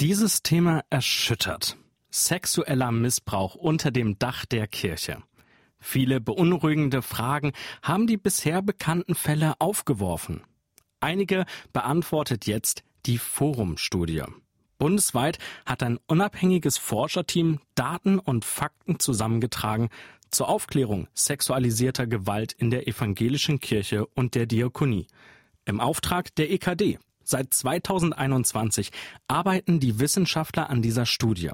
Dieses Thema erschüttert. Sexueller Missbrauch unter dem Dach der Kirche. Viele beunruhigende Fragen haben die bisher bekannten Fälle aufgeworfen. Einige beantwortet jetzt die Forum-Studie. Bundesweit hat ein unabhängiges Forscherteam Daten und Fakten zusammengetragen zur Aufklärung sexualisierter Gewalt in der evangelischen Kirche und der Diakonie. Im Auftrag der EKD, Seit 2021 arbeiten die Wissenschaftler an dieser Studie.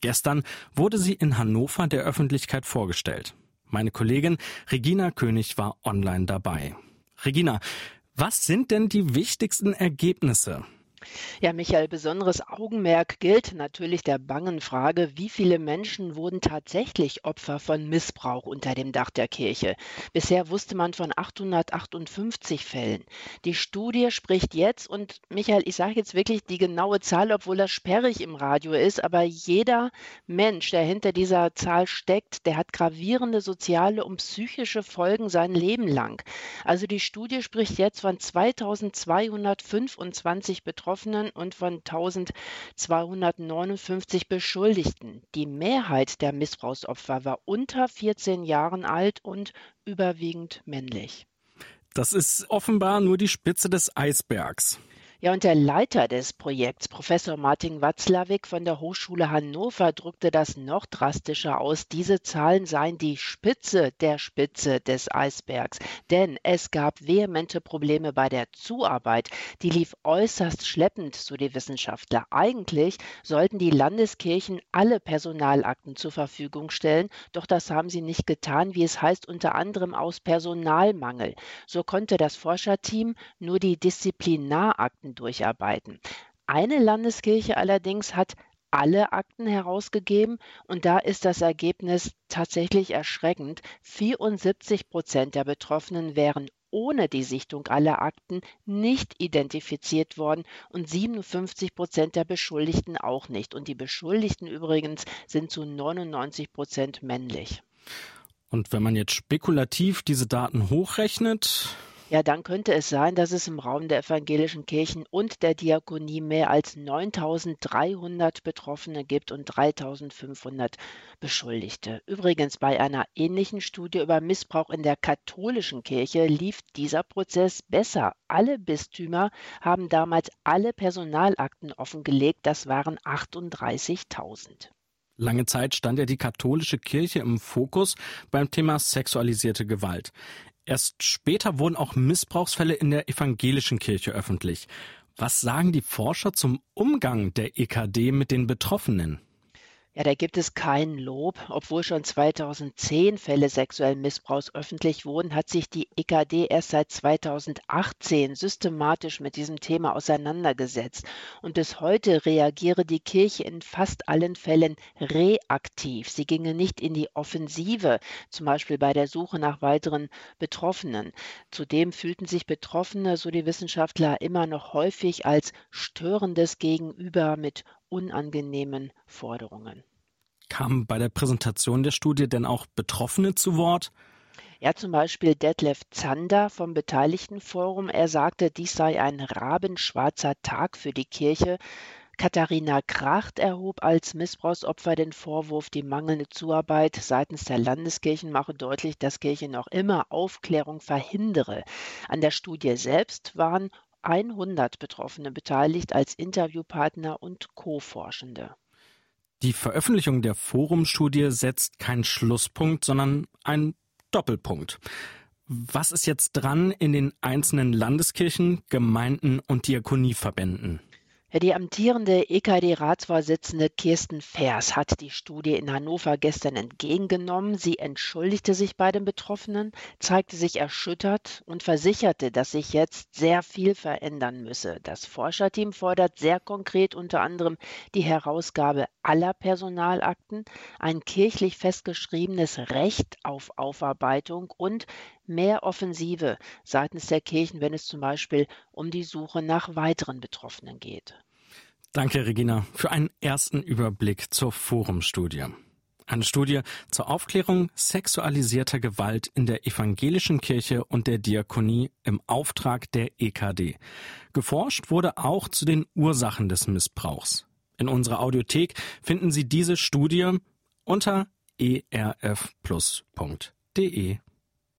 Gestern wurde sie in Hannover der Öffentlichkeit vorgestellt. Meine Kollegin Regina König war online dabei. Regina, was sind denn die wichtigsten Ergebnisse? Ja, Michael, besonderes Augenmerk gilt natürlich der bangen Frage, wie viele Menschen wurden tatsächlich Opfer von Missbrauch unter dem Dach der Kirche. Bisher wusste man von 858 Fällen. Die Studie spricht jetzt, und Michael, ich sage jetzt wirklich die genaue Zahl, obwohl das sperrig im Radio ist, aber jeder Mensch, der hinter dieser Zahl steckt, der hat gravierende soziale und psychische Folgen sein Leben lang. Also die Studie spricht jetzt von 2225 Betroffenen Betroffenen und von 1259 Beschuldigten. Die Mehrheit der Missbrauchsopfer war unter 14 Jahren alt und überwiegend männlich. Das ist offenbar nur die Spitze des Eisbergs. Ja, und der Leiter des Projekts, Professor Martin Watzlawick von der Hochschule Hannover, drückte das noch drastischer aus. Diese Zahlen seien die Spitze der Spitze des Eisbergs. Denn es gab vehemente Probleme bei der Zuarbeit. Die lief äußerst schleppend, so die Wissenschaftler. Eigentlich sollten die Landeskirchen alle Personalakten zur Verfügung stellen, doch das haben sie nicht getan, wie es heißt, unter anderem aus Personalmangel. So konnte das Forscherteam nur die Disziplinarakten durcharbeiten. Eine Landeskirche allerdings hat alle Akten herausgegeben und da ist das Ergebnis tatsächlich erschreckend. 74 Prozent der Betroffenen wären ohne die Sichtung aller Akten nicht identifiziert worden und 57 Prozent der Beschuldigten auch nicht. Und die Beschuldigten übrigens sind zu 99 Prozent männlich. Und wenn man jetzt spekulativ diese Daten hochrechnet, ja, dann könnte es sein, dass es im Raum der evangelischen Kirchen und der Diakonie mehr als 9300 Betroffene gibt und 3500 Beschuldigte. Übrigens, bei einer ähnlichen Studie über Missbrauch in der katholischen Kirche lief dieser Prozess besser. Alle Bistümer haben damals alle Personalakten offengelegt. Das waren 38.000. Lange Zeit stand ja die katholische Kirche im Fokus beim Thema sexualisierte Gewalt. Erst später wurden auch Missbrauchsfälle in der evangelischen Kirche öffentlich. Was sagen die Forscher zum Umgang der EKD mit den Betroffenen? Ja, da gibt es kein Lob. Obwohl schon 2010 Fälle sexuellen Missbrauchs öffentlich wurden, hat sich die EKD erst seit 2018 systematisch mit diesem Thema auseinandergesetzt. Und bis heute reagiere die Kirche in fast allen Fällen reaktiv. Sie ginge nicht in die Offensive, zum Beispiel bei der Suche nach weiteren Betroffenen. Zudem fühlten sich Betroffene, so die Wissenschaftler, immer noch häufig als störendes Gegenüber mit unangenehmen Forderungen. Kamen bei der Präsentation der Studie denn auch Betroffene zu Wort? Ja, zum Beispiel Detlef Zander vom Beteiligtenforum. Er sagte, dies sei ein rabenschwarzer Tag für die Kirche. Katharina Kracht erhob als Missbrauchsopfer den Vorwurf, die mangelnde Zuarbeit seitens der Landeskirchen mache deutlich, dass Kirche noch immer Aufklärung verhindere. An der Studie selbst waren 100 Betroffene beteiligt als Interviewpartner und Co-Forschende. Die Veröffentlichung der Forumstudie setzt keinen Schlusspunkt, sondern einen Doppelpunkt. Was ist jetzt dran in den einzelnen Landeskirchen, Gemeinden und Diakonieverbänden? Die amtierende EKD-Ratsvorsitzende Kirsten Fers hat die Studie in Hannover gestern entgegengenommen. Sie entschuldigte sich bei den Betroffenen, zeigte sich erschüttert und versicherte, dass sich jetzt sehr viel verändern müsse. Das Forscherteam fordert sehr konkret unter anderem die Herausgabe aller Personalakten, ein kirchlich festgeschriebenes Recht auf Aufarbeitung und mehr Offensive seitens der Kirchen, wenn es zum Beispiel um die Suche nach weiteren Betroffenen geht. Danke, Regina, für einen ersten Überblick zur Forumstudie. Eine Studie zur Aufklärung sexualisierter Gewalt in der evangelischen Kirche und der Diakonie im Auftrag der EKD. Geforscht wurde auch zu den Ursachen des Missbrauchs. In unserer Audiothek finden Sie diese Studie unter erfplus.de.